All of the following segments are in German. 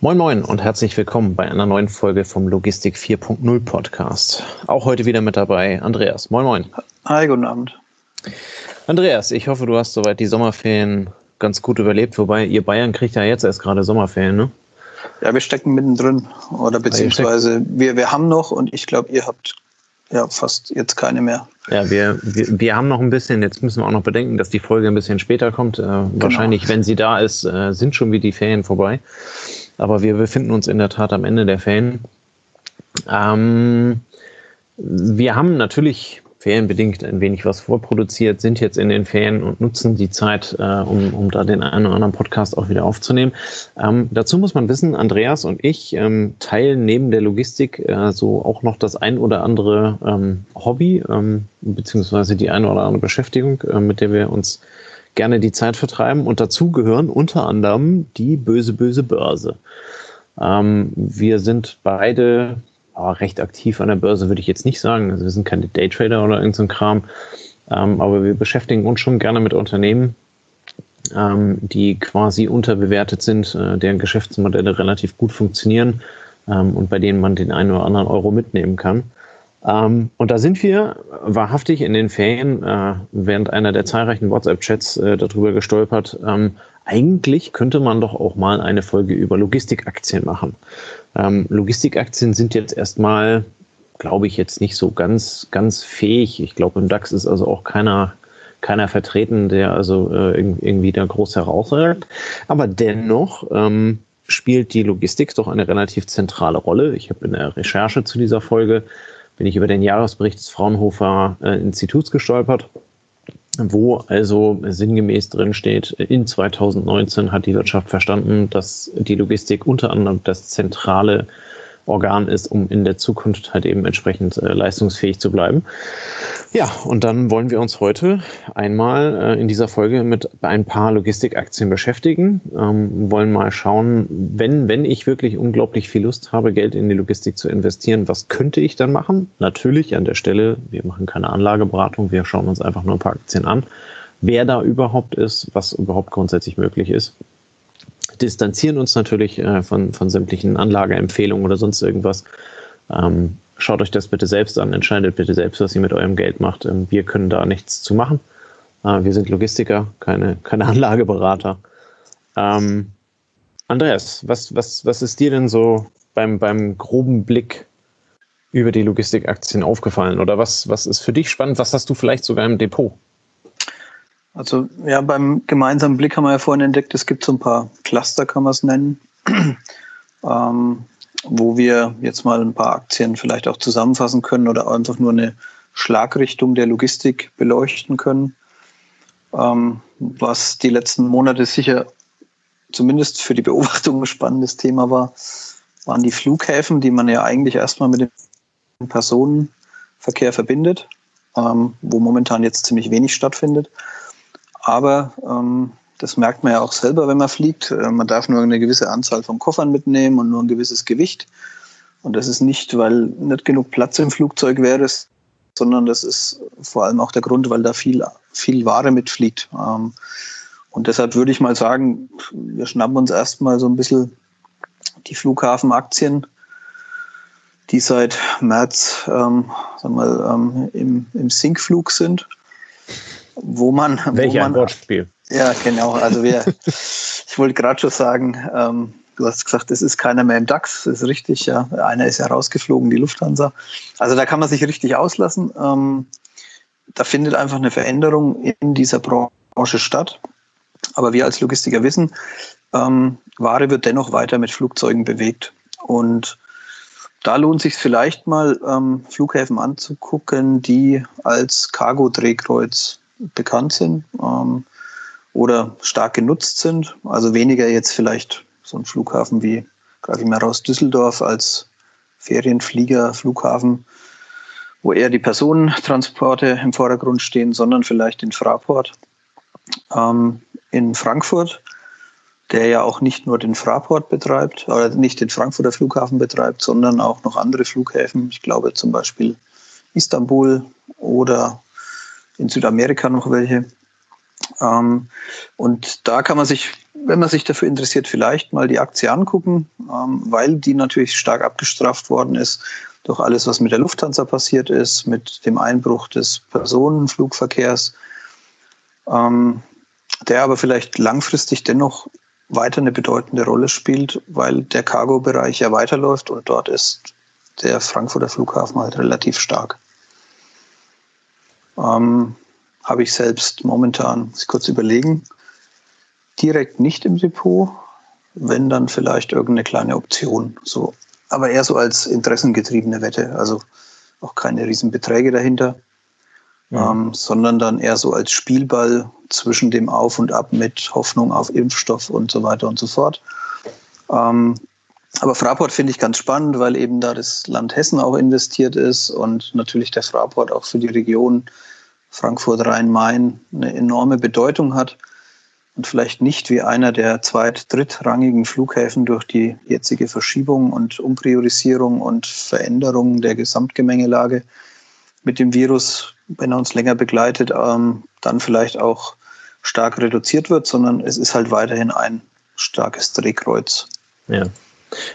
Moin Moin und herzlich willkommen bei einer neuen Folge vom Logistik 4.0 Podcast. Auch heute wieder mit dabei Andreas. Moin Moin. Hi, guten Abend. Andreas, ich hoffe, du hast soweit die Sommerferien ganz gut überlebt, wobei ihr Bayern kriegt ja jetzt erst gerade Sommerferien, ne? Ja, wir stecken mittendrin. Oder beziehungsweise wir, wir haben noch und ich glaube, ihr habt ja fast jetzt keine mehr. Ja, wir, wir, wir haben noch ein bisschen, jetzt müssen wir auch noch bedenken, dass die Folge ein bisschen später kommt. Äh, genau. Wahrscheinlich, wenn sie da ist, äh, sind schon wieder die Ferien vorbei. Aber wir befinden uns in der Tat am Ende der Ferien. Ähm, wir haben natürlich ferienbedingt ein wenig was vorproduziert, sind jetzt in den Ferien und nutzen die Zeit, äh, um, um da den einen oder anderen Podcast auch wieder aufzunehmen. Ähm, dazu muss man wissen, Andreas und ich ähm, teilen neben der Logistik äh, so auch noch das ein oder andere ähm, Hobby, ähm, beziehungsweise die eine oder andere Beschäftigung, äh, mit der wir uns gerne die Zeit vertreiben. Und dazu gehören unter anderem die böse, böse Börse. Ähm, wir sind beide oh, recht aktiv an der Börse, würde ich jetzt nicht sagen. Also wir sind keine Daytrader oder irgendein so Kram. Ähm, aber wir beschäftigen uns schon gerne mit Unternehmen, ähm, die quasi unterbewertet sind, äh, deren Geschäftsmodelle relativ gut funktionieren ähm, und bei denen man den einen oder anderen Euro mitnehmen kann. Ähm, und da sind wir wahrhaftig in den Ferien äh, während einer der zahlreichen WhatsApp-Chats äh, darüber gestolpert. Ähm, eigentlich könnte man doch auch mal eine Folge über Logistikaktien machen. Ähm, Logistikaktien sind jetzt erstmal, glaube ich, jetzt nicht so ganz, ganz fähig. Ich glaube, im DAX ist also auch keiner, keiner vertreten, der also äh, irgendwie da groß herausragt. Aber dennoch ähm, spielt die Logistik doch eine relativ zentrale Rolle. Ich habe in der Recherche zu dieser Folge bin ich über den Jahresbericht des Fraunhofer äh, Instituts gestolpert, wo also sinngemäß drin steht, in 2019 hat die Wirtschaft verstanden, dass die Logistik unter anderem das zentrale Organ ist, um in der Zukunft halt eben entsprechend äh, leistungsfähig zu bleiben. Ja, und dann wollen wir uns heute einmal äh, in dieser Folge mit ein paar Logistikaktien beschäftigen, ähm, wollen mal schauen, wenn, wenn ich wirklich unglaublich viel Lust habe, Geld in die Logistik zu investieren, was könnte ich dann machen? Natürlich an der Stelle, wir machen keine Anlageberatung, wir schauen uns einfach nur ein paar Aktien an, wer da überhaupt ist, was überhaupt grundsätzlich möglich ist distanzieren uns natürlich äh, von, von sämtlichen Anlageempfehlungen oder sonst irgendwas. Ähm, schaut euch das bitte selbst an, entscheidet bitte selbst, was ihr mit eurem Geld macht. Ähm, wir können da nichts zu machen. Äh, wir sind Logistiker, keine, keine Anlageberater. Ähm, Andreas, was, was, was ist dir denn so beim, beim groben Blick über die Logistikaktien aufgefallen? Oder was, was ist für dich spannend? Was hast du vielleicht sogar im Depot? Also ja, beim gemeinsamen Blick haben wir ja vorhin entdeckt, es gibt so ein paar Cluster, kann man es nennen, ähm, wo wir jetzt mal ein paar Aktien vielleicht auch zusammenfassen können oder einfach nur eine Schlagrichtung der Logistik beleuchten können. Ähm, was die letzten Monate sicher zumindest für die Beobachtung ein spannendes Thema war, waren die Flughäfen, die man ja eigentlich erstmal mit dem Personenverkehr verbindet, ähm, wo momentan jetzt ziemlich wenig stattfindet. Aber ähm, das merkt man ja auch selber, wenn man fliegt. Äh, man darf nur eine gewisse Anzahl von Koffern mitnehmen und nur ein gewisses Gewicht. Und das ist nicht, weil nicht genug Platz im Flugzeug wäre, sondern das ist vor allem auch der Grund, weil da viel, viel Ware mitfliegt. Ähm, und deshalb würde ich mal sagen, wir schnappen uns erstmal so ein bisschen die Flughafenaktien, die seit März ähm, wir mal, ähm, im, im Sinkflug sind wo man. Welch wo ein Wortspiel. Ja, genau. Also wir, ich wollte gerade schon sagen, ähm, du hast gesagt, es ist keiner mehr im DAX, das ist richtig, ja. Einer ist ja rausgeflogen, die Lufthansa. Also da kann man sich richtig auslassen. Ähm, da findet einfach eine Veränderung in dieser Branche statt. Aber wir als Logistiker wissen, ähm, Ware wird dennoch weiter mit Flugzeugen bewegt. Und da lohnt sich vielleicht mal, ähm, Flughäfen anzugucken, die als Cargo-Drehkreuz bekannt sind ähm, oder stark genutzt sind. Also weniger jetzt vielleicht so ein Flughafen wie, greife ich mal raus, Düsseldorf als Ferienflieger, Flughafen, wo eher die Personentransporte im Vordergrund stehen, sondern vielleicht in Fraport ähm, in Frankfurt, der ja auch nicht nur den Fraport betreibt, oder nicht den Frankfurter Flughafen betreibt, sondern auch noch andere Flughäfen. Ich glaube zum Beispiel Istanbul oder in Südamerika noch welche. Ähm, und da kann man sich wenn man sich dafür interessiert, vielleicht mal die Aktie angucken, ähm, weil die natürlich stark abgestraft worden ist durch alles, was mit der Lufthansa passiert ist, mit dem Einbruch des Personenflugverkehrs, ähm, der aber vielleicht langfristig dennoch weiter eine bedeutende Rolle spielt, weil der Cargo-Bereich ja weiterläuft und dort ist der Frankfurter Flughafen halt relativ stark. Ähm, Habe ich selbst momentan, muss ich kurz überlegen, direkt nicht im Depot, wenn dann vielleicht irgendeine kleine Option. So. Aber eher so als interessengetriebene Wette, also auch keine Riesenbeträge dahinter, ja. ähm, sondern dann eher so als Spielball zwischen dem Auf und Ab mit Hoffnung auf Impfstoff und so weiter und so fort. Ähm, aber Fraport finde ich ganz spannend, weil eben da das Land Hessen auch investiert ist und natürlich der Fraport auch für die Region Frankfurt-Rhein-Main eine enorme Bedeutung hat und vielleicht nicht wie einer der zweit-, drittrangigen Flughäfen durch die jetzige Verschiebung und Umpriorisierung und Veränderung der Gesamtgemengelage mit dem Virus, wenn er uns länger begleitet, ähm, dann vielleicht auch stark reduziert wird, sondern es ist halt weiterhin ein starkes Drehkreuz. Ja.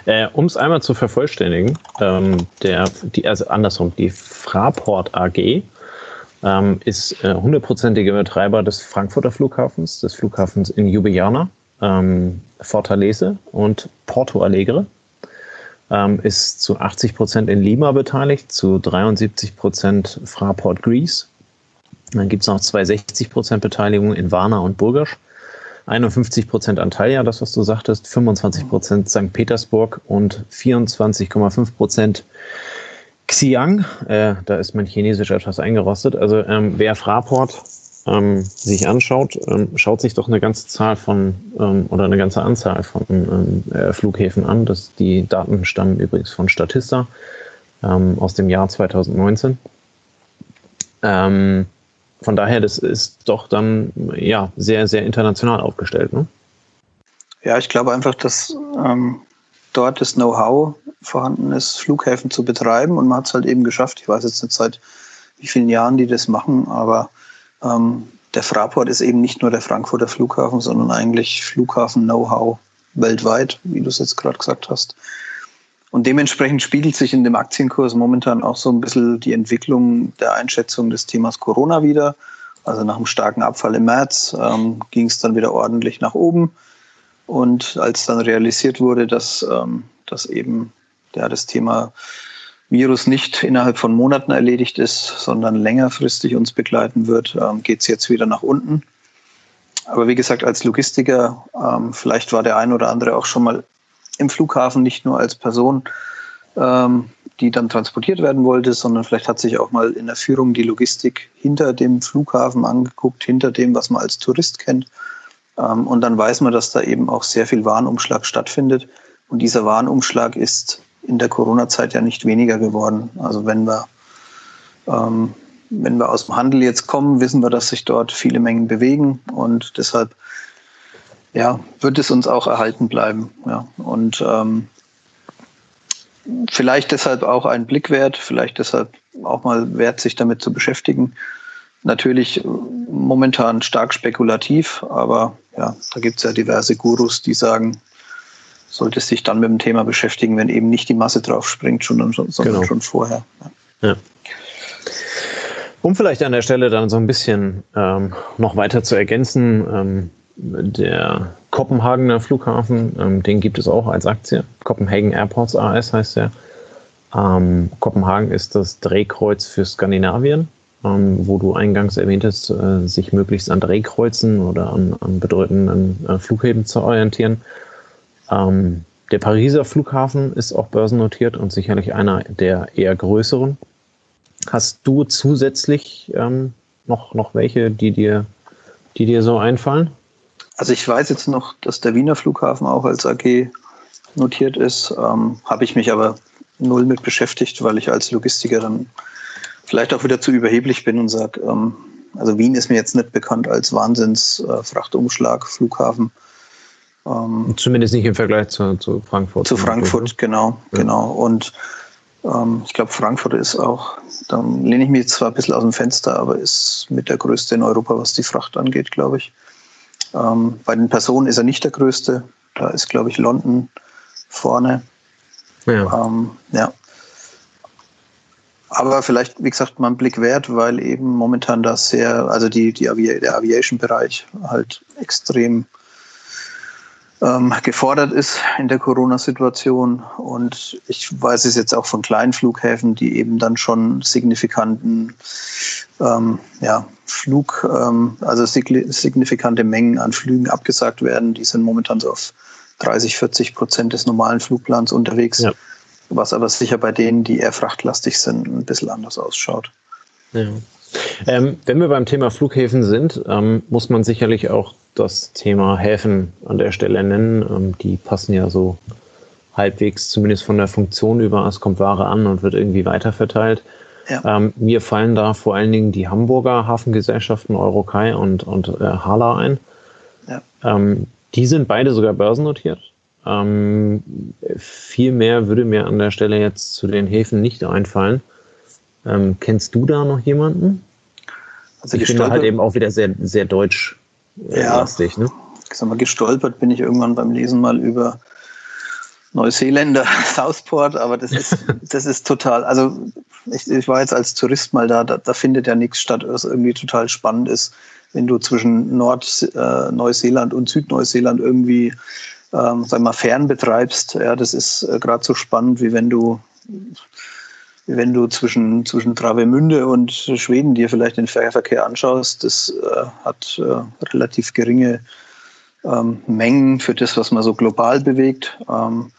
Äh, um es einmal zu vervollständigen, ähm, der, die, also andersrum, die Fraport AG ähm, ist äh, hundertprozentiger äh, Betreiber des Frankfurter Flughafens, des Flughafens in Ljubljana, ähm, Fortaleza und Porto Alegre. Ähm, ist zu 80 Prozent in Lima beteiligt, zu 73 Prozent Fraport Greece. Dann gibt es noch zwei 60 Prozent Beteiligungen in Varna und Burgasch. 51 Prozent Antalya, das was du sagtest, 25 Prozent St. Petersburg und 24,5 Prozent Xi'an, äh, da ist mein Chinesisch etwas eingerostet. Also ähm, wer Fraport ähm, sich anschaut, ähm, schaut sich doch eine ganze Zahl von ähm, oder eine ganze Anzahl von ähm, äh, Flughäfen an. Das, die Daten stammen übrigens von Statista ähm, aus dem Jahr 2019. Ähm, von daher, das ist doch dann ja sehr, sehr international aufgestellt. Ne? Ja, ich glaube einfach, dass ähm, dort das Know-how vorhanden ist, Flughäfen zu betreiben. Und man hat es halt eben geschafft. Ich weiß jetzt nicht seit wie vielen Jahren die das machen, aber ähm, der Fraport ist eben nicht nur der Frankfurter Flughafen, sondern eigentlich Flughafen-Know-how weltweit, wie du es jetzt gerade gesagt hast. Und dementsprechend spiegelt sich in dem Aktienkurs momentan auch so ein bisschen die Entwicklung der Einschätzung des Themas Corona wieder. Also nach einem starken Abfall im März ähm, ging es dann wieder ordentlich nach oben. Und als dann realisiert wurde, dass, ähm, dass eben ja, das Thema Virus nicht innerhalb von Monaten erledigt ist, sondern längerfristig uns begleiten wird, ähm, geht es jetzt wieder nach unten. Aber wie gesagt, als Logistiker, ähm, vielleicht war der ein oder andere auch schon mal im Flughafen, nicht nur als Person, ähm, die dann transportiert werden wollte, sondern vielleicht hat sich auch mal in der Führung die Logistik hinter dem Flughafen angeguckt, hinter dem, was man als Tourist kennt. Ähm, und dann weiß man, dass da eben auch sehr viel Warenumschlag stattfindet. Und dieser Warenumschlag ist in der Corona-Zeit ja nicht weniger geworden. Also wenn wir, ähm, wenn wir aus dem Handel jetzt kommen, wissen wir, dass sich dort viele Mengen bewegen und deshalb ja, wird es uns auch erhalten bleiben. Ja. Und ähm, vielleicht deshalb auch ein Blick wert, vielleicht deshalb auch mal wert, sich damit zu beschäftigen. Natürlich momentan stark spekulativ, aber ja, da gibt es ja diverse Gurus, die sagen, sollte sich dann mit dem Thema beschäftigen, wenn eben nicht die Masse drauf springt, sondern, sondern genau. schon vorher. Ja. ja. Um vielleicht an der Stelle dann so ein bisschen ähm, noch weiter zu ergänzen, ähm, der Kopenhagener Flughafen, ähm, den gibt es auch als Aktie. Copenhagen Airports AS heißt der. Ähm, Kopenhagen ist das Drehkreuz für Skandinavien, ähm, wo du eingangs erwähntest, äh, sich möglichst an Drehkreuzen oder an, an bedeutenden äh, Flughäfen zu orientieren. Ähm, der Pariser Flughafen ist auch börsennotiert und sicherlich einer der eher größeren. Hast du zusätzlich ähm, noch, noch welche, die dir, die dir so einfallen? Also ich weiß jetzt noch, dass der Wiener Flughafen auch als AG notiert ist. Ähm, Habe ich mich aber null mit beschäftigt, weil ich als Logistiker dann vielleicht auch wieder zu überheblich bin und sage, ähm, also Wien ist mir jetzt nicht bekannt als Wahnsinns-Frachtumschlag, äh, Flughafen. Ähm, Zumindest nicht im Vergleich zu, zu Frankfurt. Zu Frankfurt, genau, ja. genau. Und ähm, ich glaube, Frankfurt ist auch, da lehne ich mich zwar ein bisschen aus dem Fenster, aber ist mit der größte in Europa, was die Fracht angeht, glaube ich. Ähm, bei den Personen ist er nicht der größte. Da ist, glaube ich, London vorne. Ja. Ähm, ja. Aber vielleicht, wie gesagt, mal einen Blick wert, weil eben momentan das sehr, also die, die Avi der Aviation-Bereich halt extrem ähm, gefordert ist in der Corona-Situation. Und ich weiß es jetzt auch von kleinen Flughäfen, die eben dann schon signifikanten ähm, ja, Flug, ähm, also signifikante Mengen an Flügen abgesagt werden. Die sind momentan so auf 30, 40 Prozent des normalen Flugplans unterwegs. Ja was aber sicher bei denen, die eher frachtlastig sind, ein bisschen anders ausschaut. Ja. Ähm, wenn wir beim Thema Flughäfen sind, ähm, muss man sicherlich auch das Thema Häfen an der Stelle nennen. Ähm, die passen ja so halbwegs zumindest von der Funktion über, es kommt Ware an und wird irgendwie weiterverteilt. Ja. Ähm, mir fallen da vor allen Dingen die Hamburger Hafengesellschaften Eurokai und, und äh, Hala ein. Ja. Ähm, die sind beide sogar börsennotiert. Ähm, viel mehr würde mir an der Stelle jetzt zu den Häfen nicht einfallen. Ähm, kennst du da noch jemanden? Also ich finde halt eben auch wieder sehr, sehr deutsch äh, ja, lastig, ne? Ich sag mal, gestolpert bin ich irgendwann beim Lesen mal über Neuseeländer Southport, aber das ist, das ist total, also ich, ich war jetzt als Tourist mal da, da, da findet ja nichts statt, was irgendwie total spannend ist, wenn du zwischen Nord-Neuseeland äh, und Südneuseeland irgendwie ähm, sag mal, fern betreibst, ja, das ist äh, gerade so spannend, wie wenn du wenn du zwischen, zwischen Travemünde und Schweden dir vielleicht den Fährverkehr anschaust, das äh, hat äh, relativ geringe ähm, Mengen für das, was man so global bewegt. Ähm,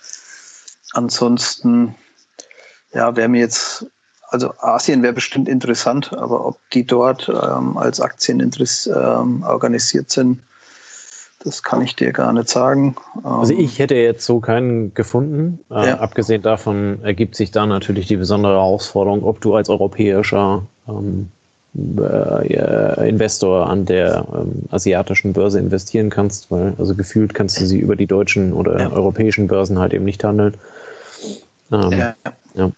ansonsten, ja, wäre mir jetzt, also Asien wäre bestimmt interessant, aber ob die dort ähm, als Aktien ähm, organisiert sind, das kann ich dir gar nicht sagen. Also ähm, ich hätte jetzt so keinen gefunden. Äh, ja. Abgesehen davon ergibt sich da natürlich die besondere Herausforderung, ob du als europäischer ähm, äh, Investor an der ähm, asiatischen Börse investieren kannst, weil also gefühlt kannst du sie über die deutschen oder ja. europäischen Börsen halt eben nicht handeln. Ähm, ja. ja.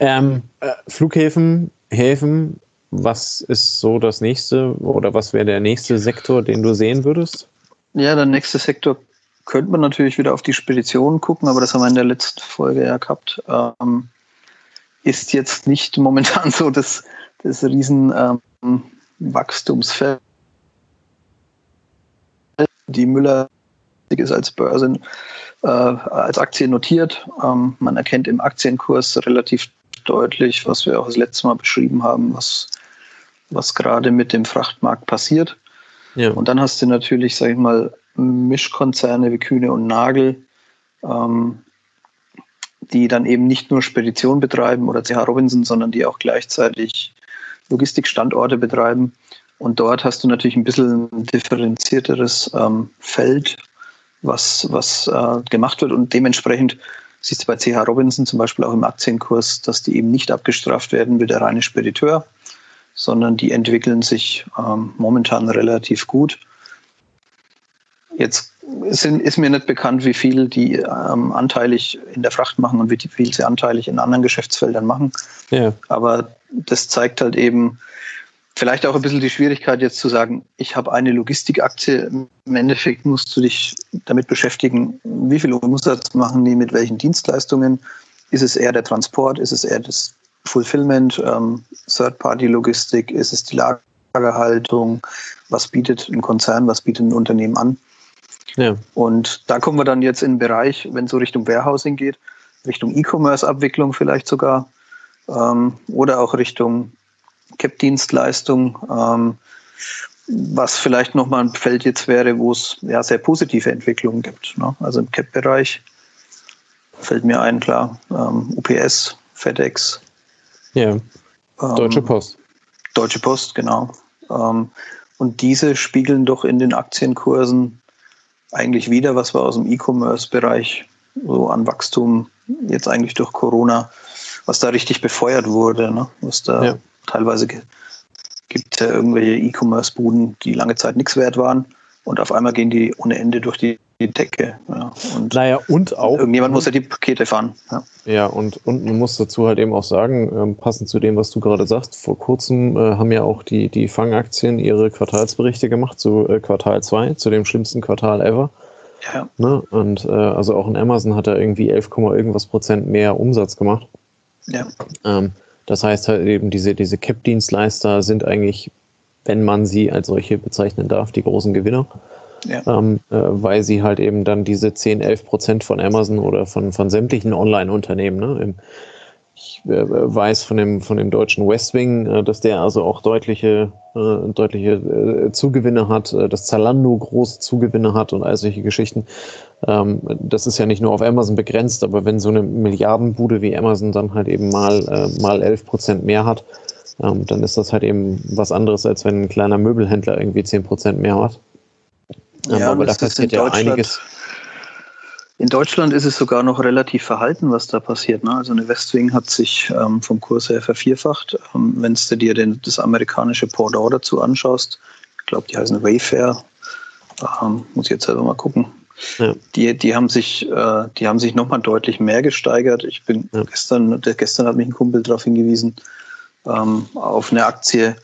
Ähm, äh, Flughäfen, Häfen, was ist so das nächste oder was wäre der nächste Sektor, den du sehen würdest? Ja, der nächste Sektor könnte man natürlich wieder auf die Speditionen gucken, aber das haben wir in der letzten Folge ja gehabt. Ähm, ist jetzt nicht momentan so das, das riesen ähm. Die Müller ist als Börse, äh, als Aktie notiert. Ähm, man erkennt im Aktienkurs relativ deutlich, was wir auch das letzte Mal beschrieben haben, was was gerade mit dem Frachtmarkt passiert. Ja. Und dann hast du natürlich, sag ich mal, Mischkonzerne wie Kühne und Nagel, ähm, die dann eben nicht nur Spedition betreiben oder CH Robinson, sondern die auch gleichzeitig Logistikstandorte betreiben. Und dort hast du natürlich ein bisschen ein differenzierteres ähm, Feld, was, was äh, gemacht wird. Und dementsprechend siehst du bei CH Robinson zum Beispiel auch im Aktienkurs, dass die eben nicht abgestraft werden wie der reine Spediteur, sondern die entwickeln sich ähm, momentan relativ gut. Jetzt sind, ist mir nicht bekannt, wie viel die ähm, anteilig in der Fracht machen und wie viel sie anteilig in anderen Geschäftsfeldern machen. Ja. Aber das zeigt halt eben vielleicht auch ein bisschen die Schwierigkeit jetzt zu sagen, ich habe eine Logistikaktie. Im Endeffekt musst du dich damit beschäftigen, wie viel Umsatz machen die mit welchen Dienstleistungen. Ist es eher der Transport? Ist es eher das Fulfillment, ähm, Third-Party-Logistik, ist es die Lagerhaltung, was bietet ein Konzern, was bietet ein Unternehmen an. Ja. Und da kommen wir dann jetzt in den Bereich, wenn es so Richtung Warehousing geht, Richtung E-Commerce-Abwicklung vielleicht sogar ähm, oder auch Richtung CAP-Dienstleistung, ähm, was vielleicht nochmal ein Feld jetzt wäre, wo es ja sehr positive Entwicklungen gibt. Ne? Also im CAP-Bereich fällt mir ein, klar, ähm, UPS, FedEx, ja. Deutsche ähm, Post. Deutsche Post, genau. Ähm, und diese spiegeln doch in den Aktienkursen eigentlich wieder, was wir aus dem E-Commerce-Bereich so an Wachstum jetzt eigentlich durch Corona, was da richtig befeuert wurde, ne? was da ja. teilweise gibt ja irgendwelche E-Commerce-Buden, die lange Zeit nichts wert waren und auf einmal gehen die ohne Ende durch die die Decke. Ja. Und naja, und auch. Irgendjemand muss ja die Pakete fahren. Ja, ja und, und man muss dazu halt eben auch sagen, ähm, passend zu dem, was du gerade sagst, vor kurzem äh, haben ja auch die, die Fangaktien ihre Quartalsberichte gemacht, zu äh, Quartal 2, zu dem schlimmsten Quartal ever. Ja. Ne? Und äh, also auch in Amazon hat er irgendwie 11, irgendwas Prozent mehr Umsatz gemacht. Ja. Ähm, das heißt halt eben, diese, diese CAP-Dienstleister sind eigentlich, wenn man sie als solche bezeichnen darf, die großen Gewinner. Ja. Ähm, äh, weil sie halt eben dann diese 10, 11 Prozent von Amazon oder von, von sämtlichen Online-Unternehmen, ne, im, ich äh, weiß von dem, von dem deutschen Westwing, äh, dass der also auch deutliche, äh, deutliche äh, Zugewinne hat, äh, dass Zalando große Zugewinne hat und all solche Geschichten. Ähm, das ist ja nicht nur auf Amazon begrenzt, aber wenn so eine Milliardenbude wie Amazon dann halt eben mal, äh, mal 11 Prozent mehr hat, ähm, dann ist das halt eben was anderes, als wenn ein kleiner Möbelhändler irgendwie 10 Prozent mehr hat. Ähm, ja, aber da passiert ja einiges. In Deutschland ist es sogar noch relativ verhalten, was da passiert. Ne? Also eine Westwing hat sich ähm, vom Kurs her vervierfacht. Ähm, Wenn du dir den, das amerikanische Pendant dazu anschaust, ich glaube, die heißen Wayfair, ähm, muss ich jetzt selber mal gucken. Ja. Die, die haben sich, äh, die haben sich nochmal deutlich mehr gesteigert. Ich bin ja. gestern, der, gestern hat mich ein Kumpel darauf hingewiesen, ähm, auf eine Aktie.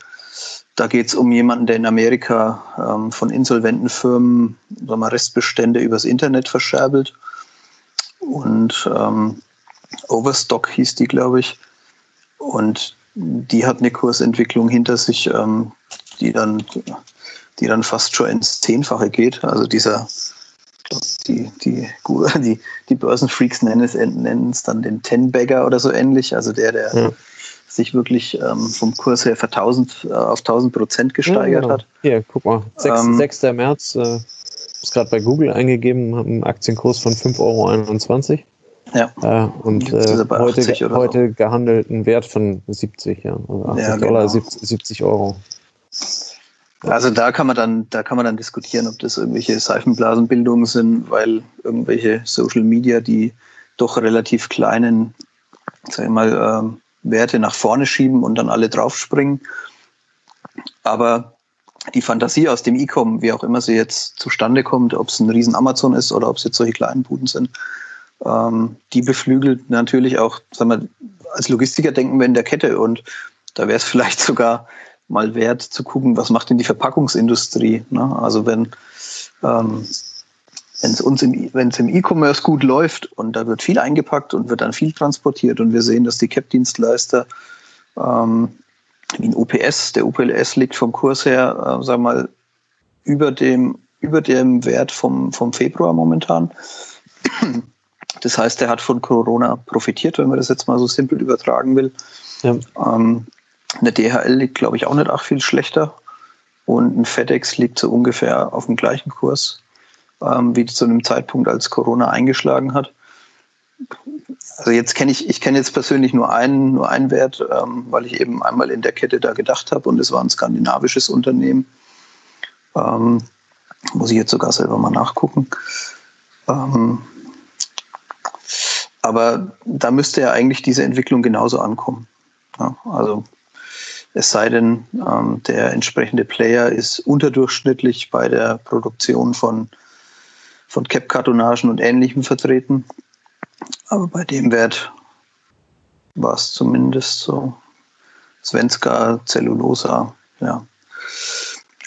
Da geht es um jemanden, der in Amerika ähm, von insolventen Firmen sagen wir, Restbestände übers Internet verscherbelt und ähm, Overstock hieß die, glaube ich. Und die hat eine Kursentwicklung hinter sich, ähm, die, dann, die dann fast schon ins Zehnfache geht. Also dieser, die, die, die, die Börsenfreaks nennen es, nennen es dann den Ten-Bagger oder so ähnlich. Also der, der. Sich wirklich ähm, vom Kurs her 1000, äh, auf 1000 Prozent gesteigert ja, genau. hat. Hier, guck mal, 6, ähm, 6. März äh, es gerade bei Google eingegeben, haben einen Aktienkurs von 5,21 Euro. Ja. Äh, und äh, heute, heute so. gehandelten Wert von 70, ja. Also 80 ja, genau. Dollar, 70, 70 Euro. Also da kann man dann, da kann man dann diskutieren, ob das irgendwelche Seifenblasenbildungen sind, weil irgendwelche Social Media, die doch relativ kleinen, sag ich mal, ähm, Werte nach vorne schieben und dann alle draufspringen. Aber die Fantasie aus dem E-Com, wie auch immer sie jetzt zustande kommt, ob es ein riesen Amazon ist oder ob es jetzt solche kleinen Buden sind, ähm, die beflügelt natürlich auch, sagen wir, als Logistiker denken wir in der Kette und da wäre es vielleicht sogar mal wert zu gucken, was macht denn die Verpackungsindustrie. Ne? Also wenn ähm, wenn es uns im, wenn es im E-Commerce gut läuft und da wird viel eingepackt und wird dann viel transportiert und wir sehen, dass die CAP-Dienstleister ähm, wie ein OPS. Der UPLS liegt vom Kurs her, äh, sag mal, über dem, über dem Wert vom, vom Februar momentan. Das heißt, er hat von Corona profitiert, wenn man das jetzt mal so simpel übertragen will. Ja. Ähm, eine DHL liegt, glaube ich, auch nicht auch viel schlechter. Und ein FedEx liegt so ungefähr auf dem gleichen Kurs ähm, wie zu einem Zeitpunkt, als Corona eingeschlagen hat. Also jetzt kenne ich, ich kenne jetzt persönlich nur einen, nur einen Wert, ähm, weil ich eben einmal in der Kette da gedacht habe und es war ein skandinavisches Unternehmen. Ähm, muss ich jetzt sogar selber mal nachgucken. Ähm, aber da müsste ja eigentlich diese Entwicklung genauso ankommen. Ja, also es sei denn, ähm, der entsprechende Player ist unterdurchschnittlich bei der Produktion von, von Cap-Kartonagen und Ähnlichem vertreten. Aber bei dem Wert war es zumindest so. Svenska, Cellulosa, ja.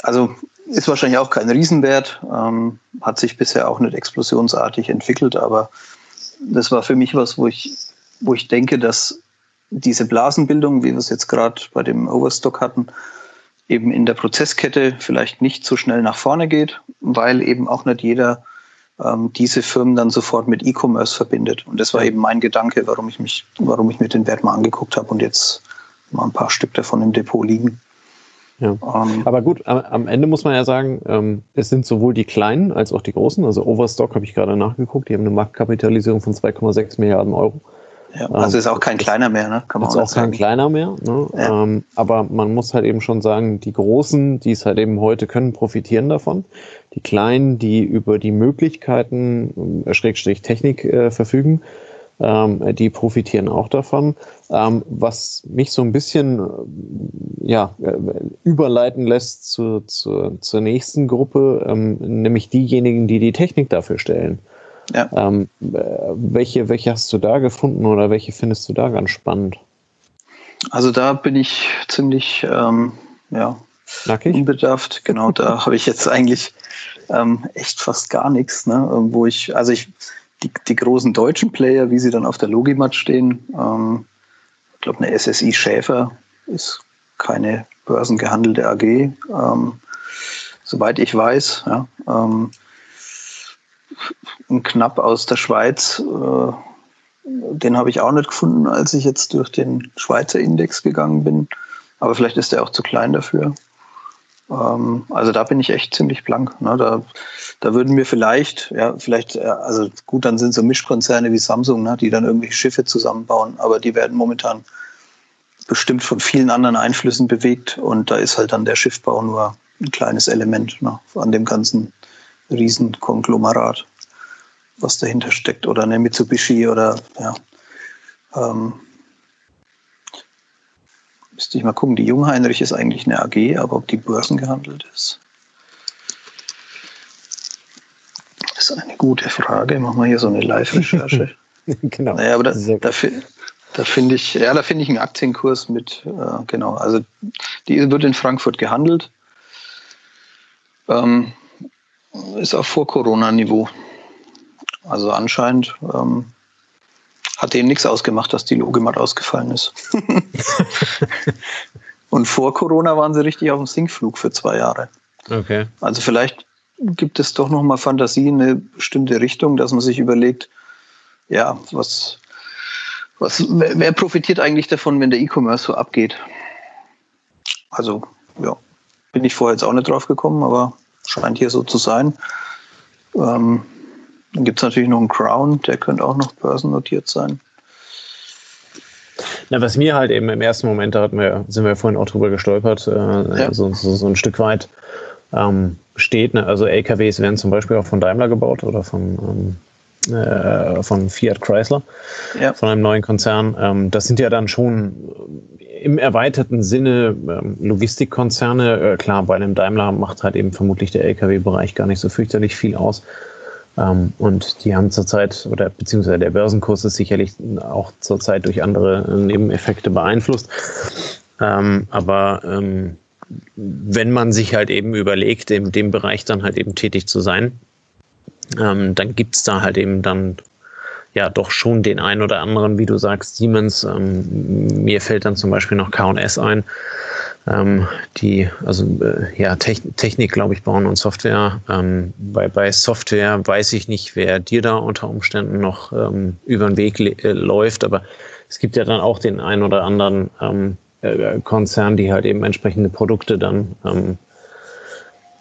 Also ist wahrscheinlich auch kein Riesenwert, ähm, hat sich bisher auch nicht explosionsartig entwickelt, aber das war für mich was, wo ich, wo ich denke, dass diese Blasenbildung, wie wir es jetzt gerade bei dem Overstock hatten, eben in der Prozesskette vielleicht nicht so schnell nach vorne geht, weil eben auch nicht jeder ähm, diese Firmen dann sofort mit E-Commerce verbindet. Und das war eben mein Gedanke, warum ich mich, warum ich mir den Wert mal angeguckt habe und jetzt mal ein paar Stück davon im Depot liegen. Ja. Ähm, Aber gut, am Ende muss man ja sagen, ähm, es sind sowohl die kleinen als auch die großen. Also Overstock habe ich gerade nachgeguckt, die haben eine Marktkapitalisierung von 2,6 Milliarden Euro. Ja, also ähm, ist auch kein kleiner mehr, ne? Kann man ist auch, auch kein kleiner mehr. Ne? Ja. Ähm, aber man muss halt eben schon sagen, die Großen, die es halt eben heute können, profitieren davon. Die Kleinen, die über die Möglichkeiten, äh, Schrägstrich Technik äh, verfügen, Ähm, die profitieren auch davon. Ähm, was mich so ein bisschen äh, ja, äh, überleiten lässt zu, zu, zur nächsten Gruppe, ähm, nämlich diejenigen, die die Technik dafür stellen. Ja. Ähm, äh, welche, welche hast du da gefunden oder welche findest du da ganz spannend? Also da bin ich ziemlich ähm, ja, Nackig? unbedarft. Genau, da habe ich jetzt eigentlich ähm, echt fast gar nichts, ne? wo ich, also ich, die, die großen deutschen Player, wie sie dann auf der Logimat stehen, ähm, ich glaube, eine SSI Schäfer ist keine börsengehandelte AG, ähm, soweit ich weiß. Ja, ähm, knapp aus der Schweiz, äh, den habe ich auch nicht gefunden, als ich jetzt durch den Schweizer Index gegangen bin. Aber vielleicht ist der auch zu klein dafür. Ähm, also da bin ich echt ziemlich blank. Ne? Da, da würden wir vielleicht, ja, vielleicht, äh, also gut, dann sind so Mischkonzerne wie Samsung, ne, die dann irgendwie Schiffe zusammenbauen, aber die werden momentan bestimmt von vielen anderen Einflüssen bewegt und da ist halt dann der Schiffbau nur ein kleines Element ne, an dem ganzen Riesenkonglomerat, was dahinter steckt. Oder eine Mitsubishi oder ja. Ähm, Müsste ich mal gucken. Die Jungheinrich ist eigentlich eine AG, aber ob die börsengehandelt ist, ist eine gute Frage. Machen wir hier so eine Live-Recherche. genau. Naja, aber da, da, da finde ich, ja, da finde ich einen Aktienkurs mit, äh, genau. Also die wird in Frankfurt gehandelt. Ähm, ist auf Vor-Corona-Niveau. Also anscheinend ähm, hat denen nichts ausgemacht, dass die Logimat ausgefallen ist. Und vor Corona waren sie richtig auf dem Sinkflug für zwei Jahre. Okay. Also vielleicht gibt es doch noch mal Fantasie in eine bestimmte Richtung, dass man sich überlegt, ja, was, was, wer profitiert eigentlich davon, wenn der E-Commerce so abgeht? Also, ja, bin ich vorher jetzt auch nicht drauf gekommen, aber scheint hier so zu sein. Ähm, dann gibt es natürlich noch einen Crown, der könnte auch noch börsennotiert sein. Na, was mir halt eben im ersten Moment, da hatten wir, sind wir vorhin auch drüber gestolpert, äh, ja. so, so, so, ein Stück weit ähm, steht. Ne? Also LKWs werden zum Beispiel auch von Daimler gebaut oder von, ähm, äh, von Fiat Chrysler, ja. von einem neuen Konzern. Ähm, das sind ja dann schon im erweiterten Sinne ähm, Logistikkonzerne. Äh, klar, bei einem Daimler macht halt eben vermutlich der LKW-Bereich gar nicht so fürchterlich viel aus. Ähm, und die haben zurzeit, oder beziehungsweise der Börsenkurs ist sicherlich auch zurzeit durch andere Nebeneffekte beeinflusst. Ähm, aber wenn man sich halt eben überlegt, in dem Bereich dann halt eben tätig zu sein, dann gibt's da halt eben dann ja doch schon den ein oder anderen, wie du sagst, Siemens. Ähm, mir fällt dann zum Beispiel noch KS ein, ähm, die also äh, ja Technik, glaube ich, bauen und Software. Ähm, bei, bei Software weiß ich nicht, wer dir da unter Umständen noch ähm, über den Weg äh, läuft, aber es gibt ja dann auch den ein oder anderen ähm, äh, Konzern, die halt eben entsprechende Produkte dann ähm,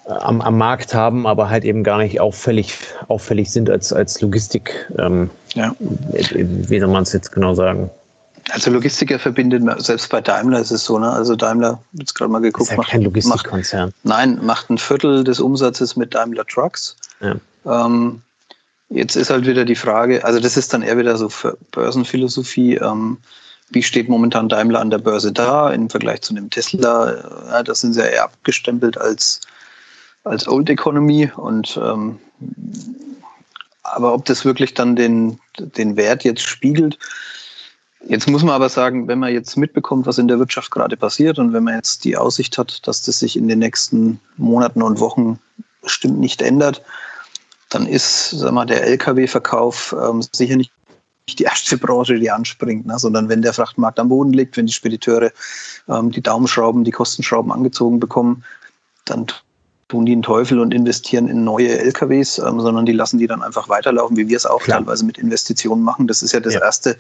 am, am Markt haben, aber halt eben gar nicht auffällig, auffällig sind als, als Logistik. Ähm, ja. Wie soll man es jetzt genau sagen? Also Logistiker verbindet man, selbst bei Daimler ist es so, ne? Also Daimler, jetzt gerade mal geguckt, ist ja macht, kein Logistikkonzern. nein, macht ein Viertel des Umsatzes mit Daimler Trucks. Ja. Ähm, jetzt ist halt wieder die Frage, also das ist dann eher wieder so Börsenphilosophie. Ähm, wie steht momentan Daimler an der Börse da im Vergleich zu einem Tesla? Ja, das sind sie ja eher abgestempelt als, als Old Economy und ähm, aber ob das wirklich dann den, den Wert jetzt spiegelt, Jetzt muss man aber sagen, wenn man jetzt mitbekommt, was in der Wirtschaft gerade passiert und wenn man jetzt die Aussicht hat, dass das sich in den nächsten Monaten und Wochen bestimmt nicht ändert, dann ist sag mal, der Lkw-Verkauf ähm, sicher nicht die erste Branche, die anspringt, ne? sondern wenn der Frachtmarkt am Boden liegt, wenn die Spediteure ähm, die Daumenschrauben, die Kostenschrauben angezogen bekommen, dann tun die einen Teufel und investieren in neue LKWs, ähm, sondern die lassen die dann einfach weiterlaufen, wie wir es auch Klar. teilweise mit Investitionen machen. Das ist ja das ja. Erste,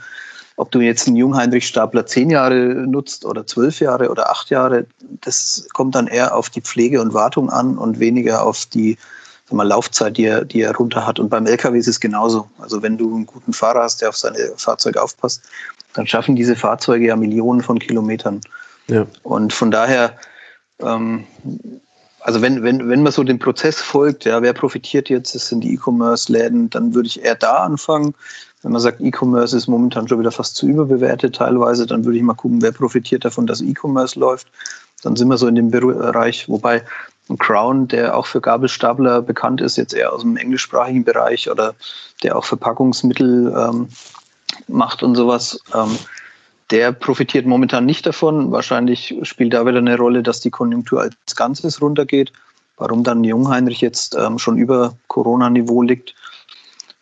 ob du jetzt einen Jungheinrich-Stapler zehn Jahre nutzt oder zwölf Jahre oder acht Jahre, das kommt dann eher auf die Pflege und Wartung an und weniger auf die mal, Laufzeit, die er, die er runter hat. Und beim LKW ist es genauso. Also wenn du einen guten Fahrer hast, der auf seine Fahrzeuge aufpasst, dann schaffen diese Fahrzeuge ja Millionen von Kilometern. Ja. Und von daher, ähm, also wenn, wenn, wenn man so dem Prozess folgt, ja, wer profitiert jetzt, das sind die E-Commerce-Läden, dann würde ich eher da anfangen. Wenn man sagt, E-Commerce ist momentan schon wieder fast zu überbewertet teilweise, dann würde ich mal gucken, wer profitiert davon, dass E-Commerce läuft. Dann sind wir so in dem Bereich, wobei ein Crown, der auch für Gabelstapler bekannt ist, jetzt eher aus dem englischsprachigen Bereich oder der auch Verpackungsmittel ähm, macht und sowas, ähm, der profitiert momentan nicht davon. Wahrscheinlich spielt da wieder eine Rolle, dass die Konjunktur als Ganzes runtergeht. Warum dann Jungheinrich jetzt ähm, schon über Corona-Niveau liegt,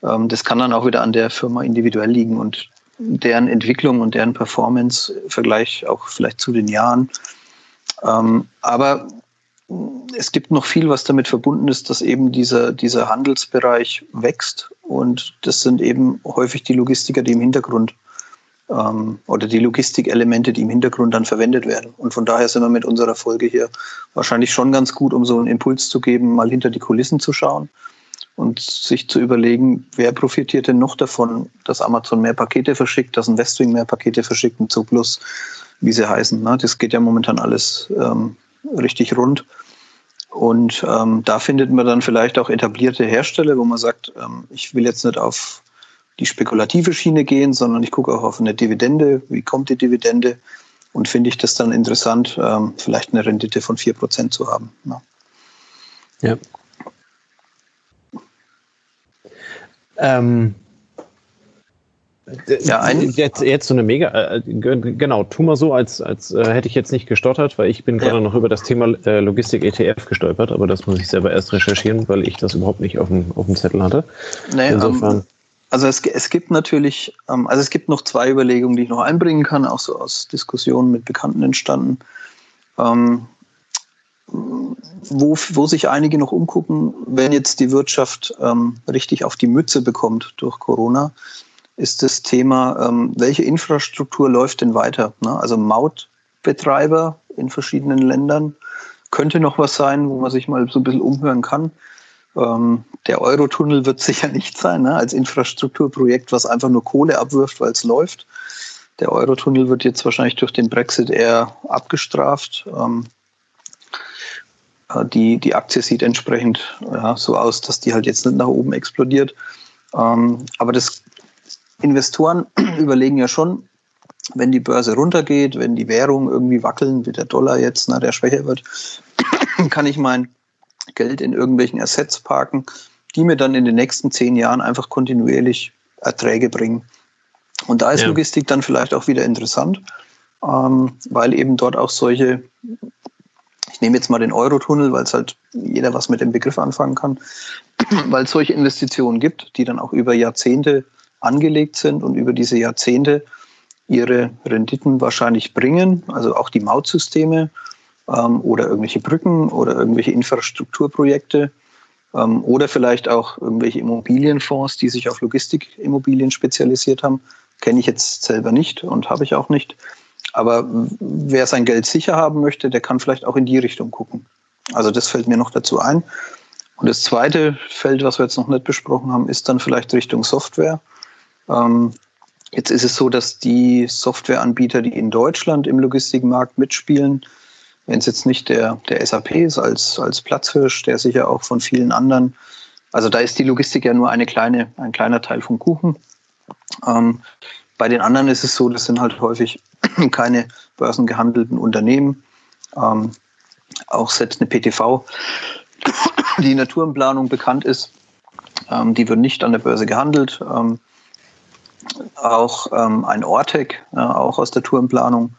ähm, das kann dann auch wieder an der Firma individuell liegen und deren Entwicklung und deren Performance im Vergleich auch vielleicht zu den Jahren. Ähm, aber es gibt noch viel, was damit verbunden ist, dass eben dieser, dieser Handelsbereich wächst und das sind eben häufig die Logistiker, die im Hintergrund ähm, oder die Logistikelemente, die im Hintergrund dann verwendet werden. Und von daher sind wir mit unserer Folge hier wahrscheinlich schon ganz gut, um so einen Impuls zu geben, mal hinter die Kulissen zu schauen und sich zu überlegen, wer profitiert denn noch davon, dass Amazon mehr Pakete verschickt, dass ein Westwing mehr Pakete verschickt, ein Zooplus, wie sie heißen. Ne? Das geht ja momentan alles ähm, richtig rund. Und ähm, da findet man dann vielleicht auch etablierte Hersteller, wo man sagt, ähm, ich will jetzt nicht auf die spekulative Schiene gehen, sondern ich gucke auch auf eine Dividende. Wie kommt die Dividende? Und finde ich das dann interessant, ähm, vielleicht eine Rendite von 4% zu haben. Ja. ja. Ähm, ja, ein jetzt, jetzt so eine mega, äh, genau, tu mal so, als, als äh, hätte ich jetzt nicht gestottert, weil ich bin gerade ja. noch über das Thema äh, Logistik ETF gestolpert, aber das muss ich selber erst recherchieren, weil ich das überhaupt nicht auf dem, auf dem Zettel hatte. Nee, Insofern. Um, also es, es gibt natürlich, ähm, also es gibt noch zwei Überlegungen, die ich noch einbringen kann, auch so aus Diskussionen mit Bekannten entstanden. Ähm, wo, wo sich einige noch umgucken, wenn jetzt die Wirtschaft ähm, richtig auf die Mütze bekommt durch Corona, ist das Thema, ähm, welche Infrastruktur läuft denn weiter? Ne? Also Mautbetreiber in verschiedenen Ländern könnte noch was sein, wo man sich mal so ein bisschen umhören kann. Ähm, der Eurotunnel wird sicher nicht sein, ne? als Infrastrukturprojekt, was einfach nur Kohle abwirft, weil es läuft. Der Eurotunnel wird jetzt wahrscheinlich durch den Brexit eher abgestraft. Ähm, äh, die, die Aktie sieht entsprechend ja, so aus, dass die halt jetzt nicht nach oben explodiert. Ähm, aber das Investoren überlegen ja schon, wenn die Börse runtergeht, wenn die Währungen irgendwie wackeln, wie der Dollar jetzt, na, der schwächer wird, kann ich mein Geld in irgendwelchen Assets parken, die mir dann in den nächsten zehn Jahren einfach kontinuierlich Erträge bringen. Und da ist ja. Logistik dann vielleicht auch wieder interessant, ähm, weil eben dort auch solche ich nehme jetzt mal den Eurotunnel, weil es halt jeder was mit dem Begriff anfangen kann, weil es solche Investitionen gibt, die dann auch über Jahrzehnte angelegt sind und über diese Jahrzehnte ihre Renditen wahrscheinlich bringen, also auch die Mautsysteme ähm, oder irgendwelche Brücken oder irgendwelche Infrastrukturprojekte ähm, oder vielleicht auch irgendwelche Immobilienfonds, die sich auf Logistikimmobilien spezialisiert haben. Kenne ich jetzt selber nicht und habe ich auch nicht. Aber wer sein Geld sicher haben möchte, der kann vielleicht auch in die Richtung gucken. Also das fällt mir noch dazu ein. Und das zweite Feld, was wir jetzt noch nicht besprochen haben, ist dann vielleicht Richtung Software. Ähm, jetzt ist es so, dass die Softwareanbieter, die in Deutschland im Logistikmarkt mitspielen, wenn es jetzt nicht der, der SAP ist als, als Platzhirsch, der sicher auch von vielen anderen, also da ist die Logistik ja nur eine kleine, ein kleiner Teil vom Kuchen. Ähm, bei den anderen ist es so, das sind halt häufig keine börsengehandelten Unternehmen. Ähm, auch selbst eine PTV, die in der Tourenplanung bekannt ist, ähm, die wird nicht an der Börse gehandelt. Ähm, auch ähm, ein Ortec, ja, auch aus der Tourenplanung,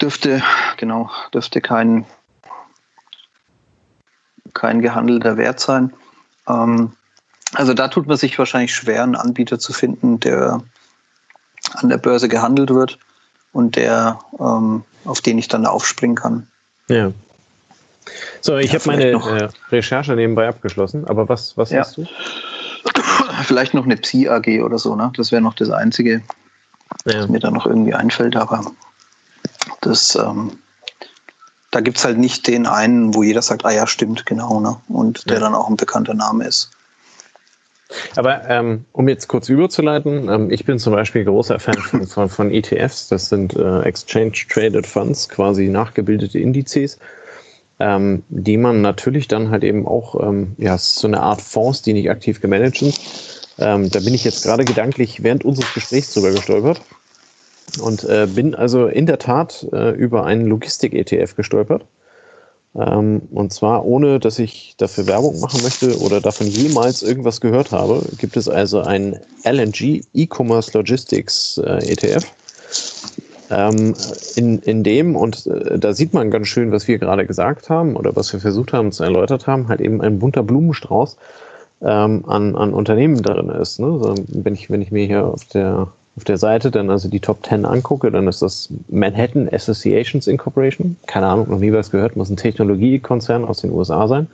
dürfte, genau, dürfte kein, kein gehandelter Wert sein. Ähm, also da tut man sich wahrscheinlich schwer, einen Anbieter zu finden, der an der Börse gehandelt wird und der, ähm, auf den ich dann aufspringen kann. Ja. So, ich ja, habe meine äh, Recherche nebenbei abgeschlossen, aber was, was ja. hast du? Vielleicht noch eine Psi AG oder so, ne? Das wäre noch das Einzige, ja. was mir da noch irgendwie einfällt, aber das, ähm, da gibt es halt nicht den einen, wo jeder sagt, ah ja, stimmt, genau, ne? Und der dann auch ein bekannter Name ist. Aber ähm, um jetzt kurz überzuleiten, ähm, ich bin zum Beispiel großer Fan von, von, von ETFs. Das sind äh, Exchange Traded Funds, quasi nachgebildete Indizes. ähm, die man natürlich dann halt eben auch, ähm, ja, es ist so eine Art Fonds, die nicht aktiv gemanagt sind. Ähm, da bin ich jetzt gerade gedanklich während unseres Gesprächs drüber gestolpert und äh, bin also in der Tat äh, über einen Logistik-ETF gestolpert. Ähm, und zwar ohne, dass ich dafür Werbung machen möchte oder davon jemals irgendwas gehört habe, gibt es also einen LNG E-Commerce Logistics äh, ETF. Ähm, in, in dem, und äh, da sieht man ganz schön, was wir gerade gesagt haben oder was wir versucht haben zu erläutert haben, halt eben ein bunter Blumenstrauß ähm, an, an Unternehmen darin ist. Ne? So, wenn, ich, wenn ich mir hier auf der auf der Seite dann also die Top 10 angucke, dann ist das Manhattan Associations Incorporation. Keine Ahnung, noch nie was gehört, muss ein Technologiekonzern aus den USA sein.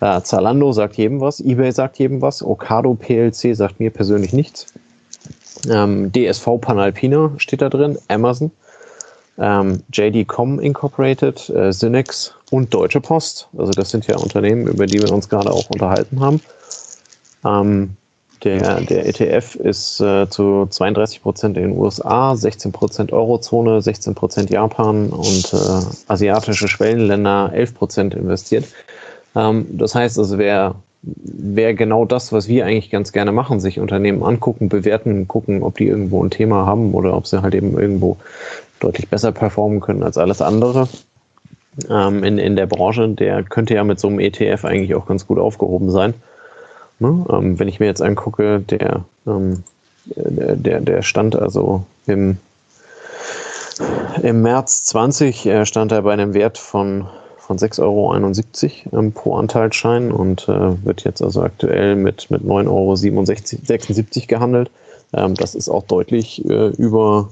Äh, Zalando sagt jedem was, eBay sagt jedem was, Ocado PLC sagt mir persönlich nichts. Ähm, DSV Panalpina steht da drin, Amazon, ähm, JD.com Incorporated, äh, Synex und Deutsche Post. Also das sind ja Unternehmen, über die wir uns gerade auch unterhalten haben. Ähm, der, der ETF ist äh, zu 32 Prozent in den USA, 16 Prozent Eurozone, 16 Prozent Japan und äh, asiatische Schwellenländer 11 Prozent investiert. Ähm, das heißt also, wer, wer genau das, was wir eigentlich ganz gerne machen, sich Unternehmen angucken, bewerten, gucken, ob die irgendwo ein Thema haben oder ob sie halt eben irgendwo deutlich besser performen können als alles andere ähm, in, in der Branche, der könnte ja mit so einem ETF eigentlich auch ganz gut aufgehoben sein. Ne? Ähm, wenn ich mir jetzt angucke, der, ähm, der, der stand also im, im März 20 äh, stand er bei einem Wert von, von 6,71 Euro ähm, pro Anteilsschein und äh, wird jetzt also aktuell mit, mit 9,76 Euro gehandelt. Ähm, das ist auch deutlich äh, über,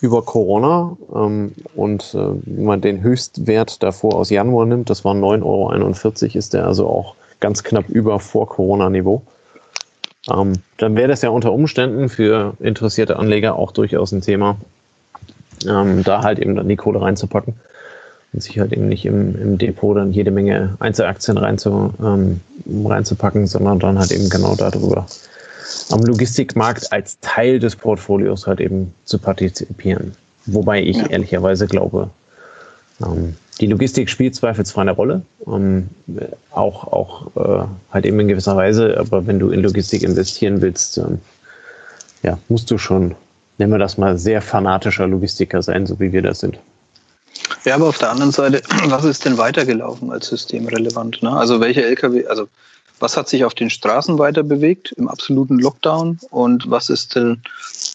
über Corona. Ähm, und äh, wenn man den Höchstwert davor aus Januar nimmt, das waren 9,41 Euro, ist der also auch ganz knapp über Vor-Corona-Niveau. Ähm, dann wäre das ja unter Umständen für interessierte Anleger auch durchaus ein Thema, ähm, da halt eben dann die Kohle reinzupacken und sich halt eben nicht im, im Depot dann jede Menge Einzelaktien reinzu, ähm, reinzupacken, sondern dann halt eben genau darüber am Logistikmarkt als Teil des Portfolios halt eben zu partizipieren. Wobei ich ja. ehrlicherweise glaube, ähm, die Logistik spielt zweifelsfrei eine Rolle, ähm, auch, auch äh, halt eben in gewisser Weise, aber wenn du in Logistik investieren willst, ähm, ja, musst du schon, nennen wir das mal, sehr fanatischer Logistiker sein, so wie wir das sind. Ja, aber auf der anderen Seite, was ist denn weitergelaufen als systemrelevant? Ne? Also welche Lkw, also was hat sich auf den Straßen weiter bewegt im absoluten Lockdown und was ist denn,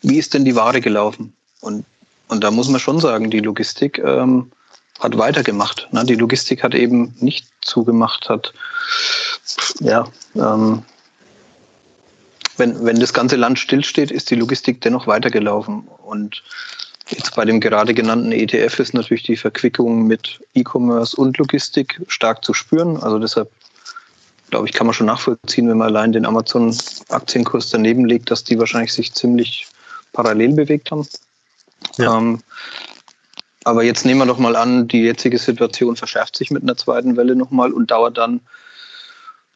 wie ist denn die Ware gelaufen? Und, und da muss man schon sagen, die Logistik ähm, hat weitergemacht. Ne? Die Logistik hat eben nicht zugemacht, hat ja ähm, wenn, wenn das ganze Land stillsteht, ist die Logistik dennoch weitergelaufen. Und jetzt bei dem gerade genannten ETF ist natürlich die Verquickung mit E-Commerce und Logistik stark zu spüren. Also deshalb glaube ich, kann man schon nachvollziehen, wenn man allein den Amazon-Aktienkurs daneben legt, dass die wahrscheinlich sich ziemlich parallel bewegt haben. Ja. Ähm, aber jetzt nehmen wir doch mal an, die jetzige Situation verschärft sich mit einer zweiten Welle nochmal und dauert dann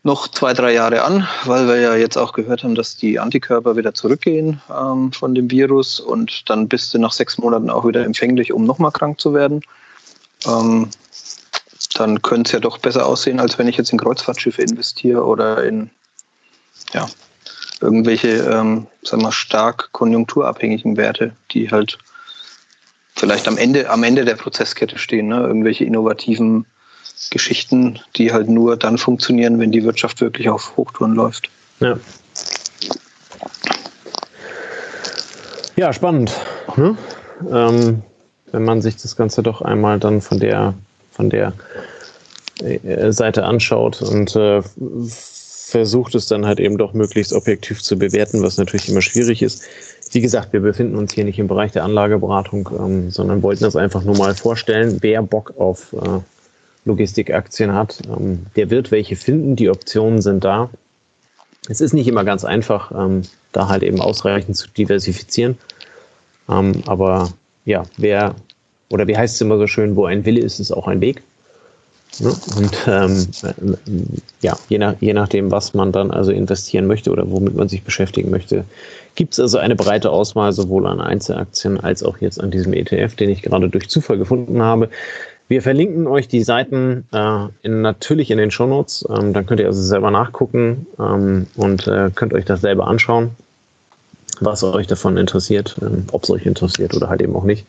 noch zwei, drei Jahre an, weil wir ja jetzt auch gehört haben, dass die Antikörper wieder zurückgehen ähm, von dem Virus und dann bist du nach sechs Monaten auch wieder empfänglich, um nochmal krank zu werden. Ähm, dann könnte es ja doch besser aussehen, als wenn ich jetzt in Kreuzfahrtschiffe investiere oder in ja, irgendwelche, ähm, sagen wir, stark konjunkturabhängigen Werte, die halt vielleicht am Ende, am Ende der Prozesskette stehen, ne? irgendwelche innovativen Geschichten, die halt nur dann funktionieren, wenn die Wirtschaft wirklich auf Hochtouren läuft. Ja. Ja, spannend. Hm? Ähm, wenn man sich das Ganze doch einmal dann von der, von der äh, Seite anschaut und äh, versucht es dann halt eben doch möglichst objektiv zu bewerten, was natürlich immer schwierig ist. Wie gesagt, wir befinden uns hier nicht im Bereich der Anlageberatung, ähm, sondern wollten das einfach nur mal vorstellen. Wer Bock auf äh, Logistikaktien hat, ähm, der wird welche finden. Die Optionen sind da. Es ist nicht immer ganz einfach, ähm, da halt eben ausreichend zu diversifizieren. Ähm, aber ja, wer, oder wie heißt es immer so schön, wo ein Wille ist, ist auch ein Weg. Ne? Und ähm, ja, je, nach, je nachdem, was man dann also investieren möchte oder womit man sich beschäftigen möchte, gibt es also eine breite Auswahl sowohl an Einzelaktien als auch jetzt an diesem ETF, den ich gerade durch Zufall gefunden habe. Wir verlinken euch die Seiten äh, in, natürlich in den Shownotes. Ähm, dann könnt ihr also selber nachgucken ähm, und äh, könnt euch das selber anschauen, was euch davon interessiert, ähm, ob es euch interessiert oder halt eben auch nicht.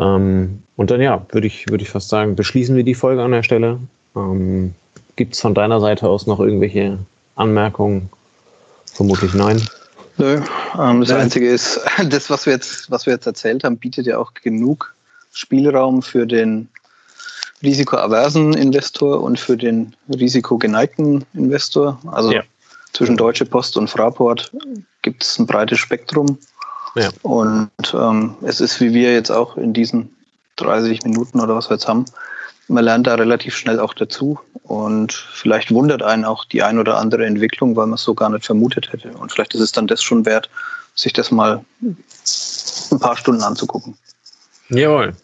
Ähm, und dann ja, würde ich, würd ich fast sagen, beschließen wir die Folge an der Stelle. Ähm, Gibt es von deiner Seite aus noch irgendwelche Anmerkungen? Vermutlich nein. Nö, ähm, das Einzige ist, das, was wir, jetzt, was wir jetzt erzählt haben, bietet ja auch genug Spielraum für den risikoaversen Investor und für den risikogeneigten Investor. Also ja. zwischen Deutsche Post und Fraport gibt es ein breites Spektrum. Ja. Und ähm, es ist, wie wir jetzt auch in diesen 30 Minuten oder was wir jetzt haben, man lernt da relativ schnell auch dazu und vielleicht wundert einen auch die ein oder andere Entwicklung, weil man es so gar nicht vermutet hätte. Und vielleicht ist es dann das schon wert, sich das mal ein paar Stunden anzugucken. Jawohl.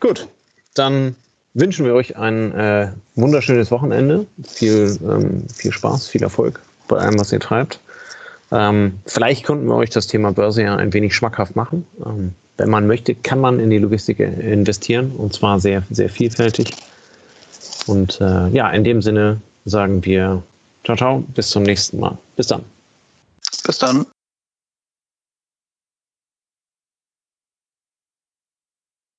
Gut, dann wünschen wir euch ein äh, wunderschönes Wochenende. Viel, ähm, viel Spaß, viel Erfolg bei allem, was ihr treibt. Ähm, vielleicht konnten wir euch das Thema Börse ja ein wenig schmackhaft machen. Ähm, wenn man möchte, kann man in die Logistik investieren und zwar sehr, sehr vielfältig. Und äh, ja, in dem Sinne sagen wir ciao, ciao, bis zum nächsten Mal. Bis dann. Bis dann.